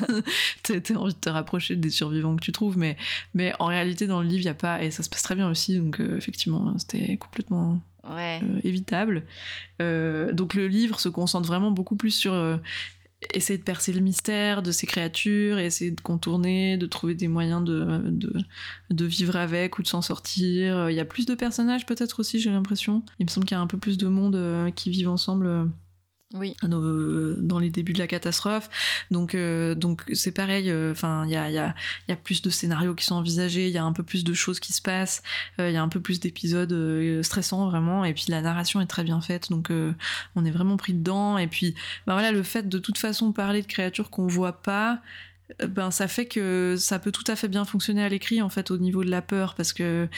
t'aies envie de te rapprocher des survivants que tu trouves. Mais, mais en réalité, dans le livre, il y a pas. Et ça se passe très bien aussi, donc euh, effectivement, c'était complètement Ouais. euh, évitable. Euh, donc le livre se concentre vraiment beaucoup plus sur euh, essayer de percer le mystère de ces créatures, essayer de contourner, de trouver des moyens de, de, vivre avec ou de s'en sortir. Euh, Il y a plus de personnages peut-être aussi, j'ai l'impression. Il me semble qu'il y a un peu plus de monde euh, qui vivent ensemble. Euh, Oui. dans, dans les débuts de la catastrophe. Donc, euh, donc c'est pareil. Enfin, il y a, y, a, y a plus de scénarios qui sont envisagés. Il y a un peu plus de choses qui se passent. euh, Il y a un peu plus d'épisodes euh, stressants vraiment. Et puis la narration est très bien faite. Donc, euh, on est vraiment pris dedans. Et puis, ben voilà, le fait de toute façon parler de créatures qu'on voit pas. Euh, Ben, ça fait que ça peut tout à fait bien fonctionner à l'écrit en fait au niveau de la peur parce que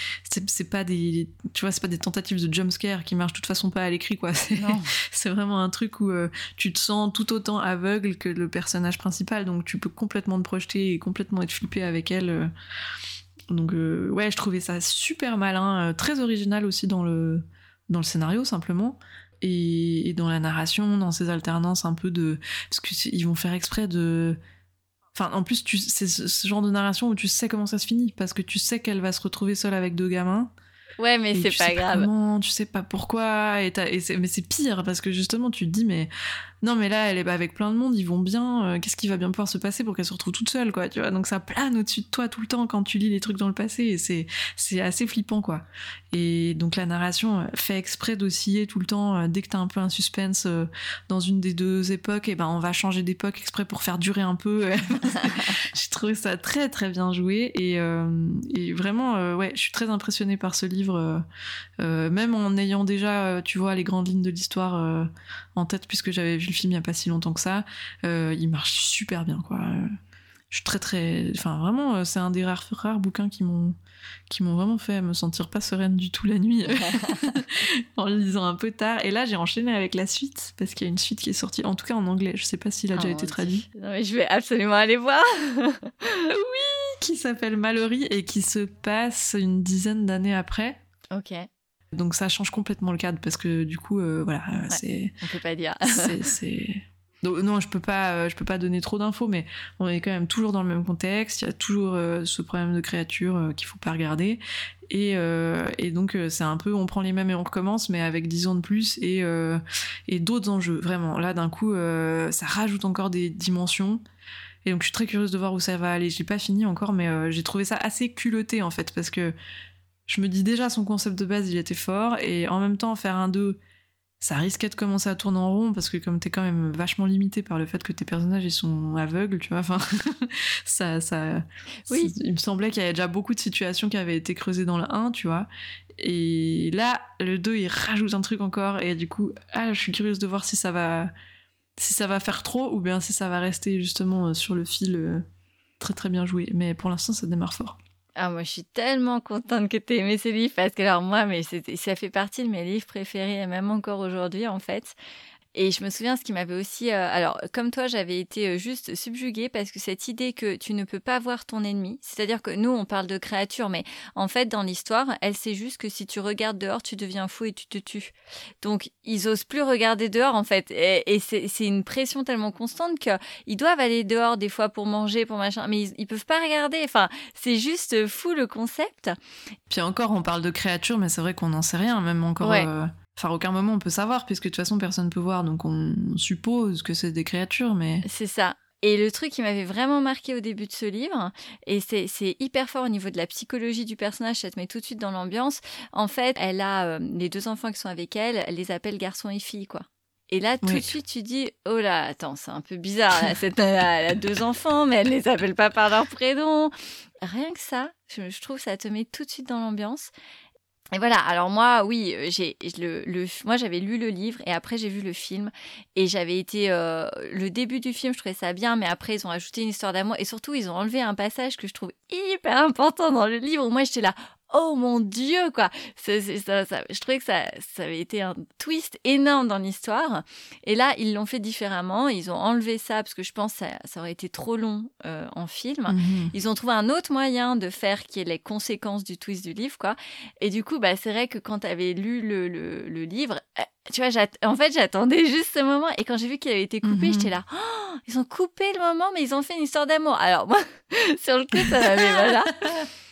c'est pas des tu vois c'est pas des tentatives de jumpscare qui marchent de toute façon pas à l'écrit quoi c'est vraiment un truc où euh, tu te sens tout autant aveugle que le personnage principal, donc tu peux complètement te projeter et complètement être flippé avec elle. euh. Donc euh, ouais, je trouvais ça super malin, très original aussi dans le, dans le scénario simplement. Et, et dans la narration, dans ces alternances un peu de... Parce qu'ils vont faire exprès de... Enfin, en plus, tu- c'est ce, genre de narration où tu sais comment ça se finit, parce que tu sais qu'elle va se retrouver seule avec deux gamins. Ouais, mais c'est tu pas sais grave. comment, tu sais pas pourquoi, et, t'as- et mais c'est pire parce que justement tu te dis mais non mais là elle est pas avec plein de monde, ils vont bien, euh, qu'est-ce qui va bien pouvoir se passer pour qu'elle se retrouve toute seule quoi, tu vois? Donc ça plane au-dessus de toi tout le temps quand tu lis les trucs dans le passé et c'est assez flippant quoi. Et donc la narration euh, fait exprès d'osciller tout le temps euh, dès que t'as un peu un suspense dans une des deux époques, et ben on va changer d'époque exprès pour faire durer un peu. J'ai trouvé ça très très bien joué et, vraiment ouais je suis très impressionnée par ce livre même en ayant déjà tu vois les grandes lignes de l'histoire en tête puisque j'avais vu film il y a pas si longtemps que ça euh, il marche super bien quoi. Je suis très très enfin vraiment euh, c'est un des rares, rares bouquins qui m'ont qui m'ont vraiment fait me sentir pas sereine du tout la nuit en le lisant un peu tard. Et là j'ai enchaîné avec la suite parce qu'il y a une suite qui est sortie en tout cas en anglais. Je sais pas s'il a déjà Oh été traduit. Non, mais je vais absolument aller voir. qui s'appelle Mallory et qui se passe une dizaine d'années après. Ok, donc ça change complètement le cadre parce que du coup euh, voilà euh, c'est on peut pas dire. c'est c'est- Donc, non je peux pas euh, je peux pas donner trop d'infos mais on est quand même toujours dans le même contexte. Il y a toujours euh, ce problème de créature euh, qu'il faut pas regarder. Et, euh, et donc c'est un peu on prend les mêmes et on recommence mais avec 10 ans de plus et et d'autres enjeux vraiment. Là d'un coup ça rajoute encore des dimensions. Et donc je suis très curieuse de voir où ça va aller. J'ai pas fini encore mais j'ai trouvé ça assez culotté en fait parce que je me dis déjà son concept de base il était fort et en même temps faire un 2 ça risquait de commencer à tourner en rond parce que comme t'es quand même vachement limité par le fait que tes personnages ils sont aveugles, tu vois, enfin ça, ça, Oui. il me semblait qu'il y avait déjà beaucoup de situations qui avaient été creusées dans le 1, tu vois, et là le 2 il rajoute un truc encore et du coup ah je suis curieuse de voir si ça va si ça va faire trop ou bien si ça va rester justement euh, sur le fil euh, très très bien joué, mais pour l'instant ça démarre fort. Ah, moi, je suis tellement contente que tu aies aimé ces livres parce que, alors, moi, mais ça fait partie de mes livres préférés, et même encore aujourd'hui, en fait. Et je me souviens, ce qui m'avait aussi. euh, alors, comme toi, j'avais été euh, juste subjuguée parce que cette idée que tu ne peux pas voir ton ennemi, c'est-à-dire que nous, on parle de créatures, mais en fait, dans l'histoire, elle sait juste que si tu regardes dehors, tu deviens fou et tu te tues. Donc, ils osent plus regarder dehors, en fait. Et, et c'est une pression tellement constante qu'ils doivent aller dehors des fois pour manger, pour machin, mais ils, ils peuvent pas regarder. Enfin, c'est juste fou le concept. Puis encore, on parle de créatures, mais c'est vrai qu'on n'en sait rien, même encore. Ouais. euh, Enfin, aucun moment on peut savoir, puisque de toute façon personne peut voir, donc on suppose que c'est des créatures, mais. C'est ça. Et le truc qui m'avait vraiment marqué au début de ce livre, et c'est c'est hyper fort au niveau de la psychologie du personnage, ça te met tout de suite dans l'ambiance. En fait, elle a euh, les deux enfants qui sont avec elle, elle les appelle garçon et fille, quoi. Et là, tout Oui. de suite, tu dis, oh là, attends, c'est un peu bizarre. Là. Cette elle a deux enfants, mais elle les appelle pas par leur prénom. Rien que ça, je, je trouve que ça te met tout de suite dans l'ambiance. Et voilà, alors moi, oui, euh, j'ai le, le, moi j'avais lu le livre et après j'ai vu le film et j'avais été euh, le début du film, je trouvais ça bien, mais après ils ont ajouté une histoire d'amour et surtout ils ont enlevé un passage que je trouve hyper important dans le livre où moi j'étais là, oh mon dieu quoi, ça, ça- je trouvais que ça, ça avait été un twist énorme dans l'histoire et là ils l'ont fait différemment, ils ont enlevé ça parce que je pense que ça, ça aurait été trop long euh, en film. Mhm. Ils ont trouvé un autre moyen de faire qui est les conséquences du twist du livre, quoi. Et du coup, bah, c'est vrai que quand tu avais lu le, le- le livre, euh, tu vois, en fait, j'attendais juste ce moment. Et quand j'ai vu qu'il avait été coupé, Mhm. j'étais là, Oh, ils ont coupé le moment, mais ils ont fait une histoire d'amour. Alors, moi, sur le coup, ça m'avait, voilà.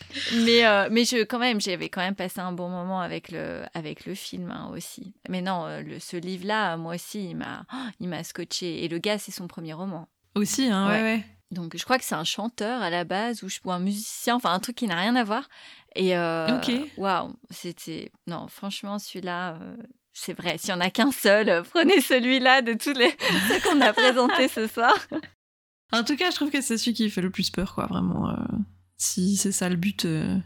Mais, euh, mais je, quand même, j'avais quand même passé un bon moment avec le, avec le film hein, aussi. Mais non, euh, le, ce livre-là, moi aussi, il m'a, oh, il m'a scotché. Et le gars, c'est son premier roman. Aussi, hein, ouais, Ouais. ouais. Donc je crois que c'est un chanteur à la base ou, je- ou un musicien, enfin un truc qui n'a rien à voir. Et euh, Ok. waouh, c'était non franchement celui-là, euh, c'est vrai. S'il y en a qu'un seul, prenez celui-là de tous les ceux qu'on a présentés ce soir. En tout cas, je trouve que c'est celui qui fait le plus peur, quoi, vraiment. Euh, si c'est ça le but, euh,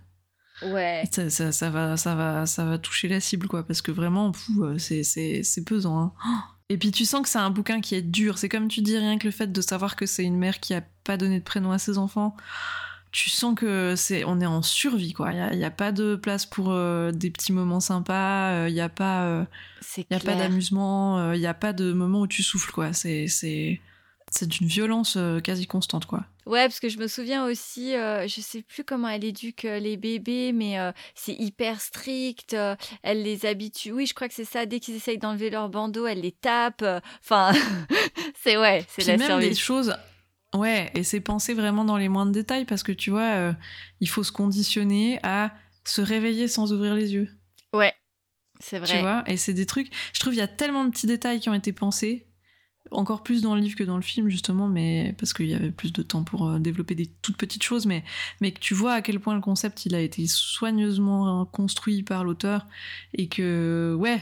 Ouais. ça, ça- ça va, ça, va, ça va toucher la cible, quoi, parce que vraiment, euh, c'est- c'est c'est pesant. hein. Et puis tu sens que c'est un bouquin qui est dur. C'est comme tu dis, rien que le fait de savoir que c'est une mère qui a pas donné de prénom à ses enfants. Tu sens que c'est, on est en survie, quoi. Il y a, pas de place pour euh, des petits moments sympas. euh, Il y a pas, euh, y a pas d'amusement. euh, Il y a pas de moment où tu souffles, quoi. C'est, c'est, c'est d'une violence euh, quasi constante, quoi. Ouais, parce que je me souviens aussi, euh, je sais plus comment elle éduque euh, les bébés, mais euh, c'est hyper strict. euh, elle les habitue. Oui, je crois que c'est ça. Dès qu'ils essayent d'enlever leur bandeau, elle les tape. Enfin, c'est ouais, c'est la même survie. des choses. Ouais, et c'est penser vraiment dans les moindres détails parce que tu vois, il faut se conditionner à se réveiller sans ouvrir les yeux. Ouais, c'est Tu vrai. vois, et c'est des trucs. Je trouve il y a tellement de petits détails qui ont été pensés, encore plus dans le livre que dans le film justement, mais parce qu'il y avait plus de temps pour euh, développer des toutes petites choses, mais mais que tu vois à quel point le concept il a été soigneusement construit par l'auteur et que ouais,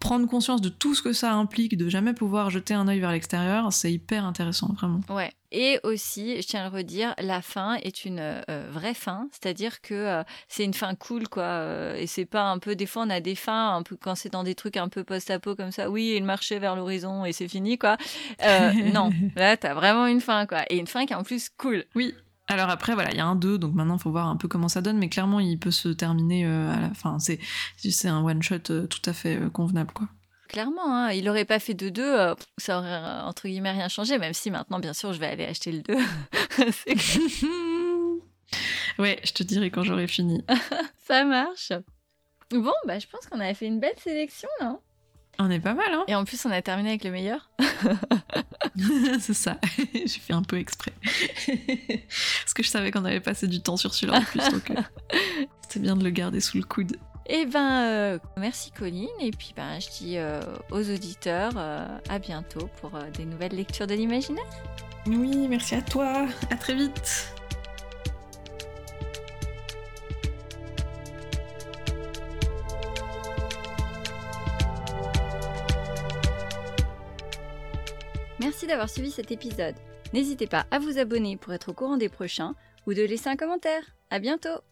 prendre conscience de tout ce que ça implique, de jamais pouvoir jeter un œil vers l'extérieur, c'est hyper intéressant vraiment. Ouais. Et aussi, je tiens à le redire, la fin est une euh, vraie fin, c'est-à-dire que euh, c'est une fin cool, quoi. euh, et c'est pas un peu, des fois, on a des fins un peu quand c'est dans des trucs un peu post-apo comme ça. Oui, il marchait vers l'horizon et c'est fini, quoi. Euh, non, là, t'as vraiment une fin, quoi. Et une fin qui est en plus cool. Oui. Alors après, voilà, il y a un 2, donc maintenant, il faut voir un peu comment ça donne, mais clairement, il peut se terminer euh, à la fin. C'est, c'est un one-shot euh, tout à fait euh, convenable, quoi. Clairement, hein, il aurait pas fait de 2, ça aurait euh, entre guillemets rien changé, même si maintenant, bien sûr, je vais aller acheter le 2. C'est clair. ouais, je te dirai quand j'aurai fini. ça marche. Bon, bah, je pense qu'on avait fait une belle sélection, non? On est pas mal, hein Et en plus, on a terminé avec le meilleur. C'est ça. J'ai fait un peu exprès. Parce que je savais qu'on avait passé du temps sur celui-là en plus, donc euh, c'était bien de le garder sous le coude. Eh ben, euh, merci Colline. Et puis, ben, je dis euh, aux auditeurs euh, à bientôt pour des nouvelles lectures de l'imaginaire. Oui, merci à toi. À très vite. Merci d'avoir suivi cet épisode. N'hésitez pas à vous abonner pour être au courant des prochains ou de laisser un commentaire. À bientôt!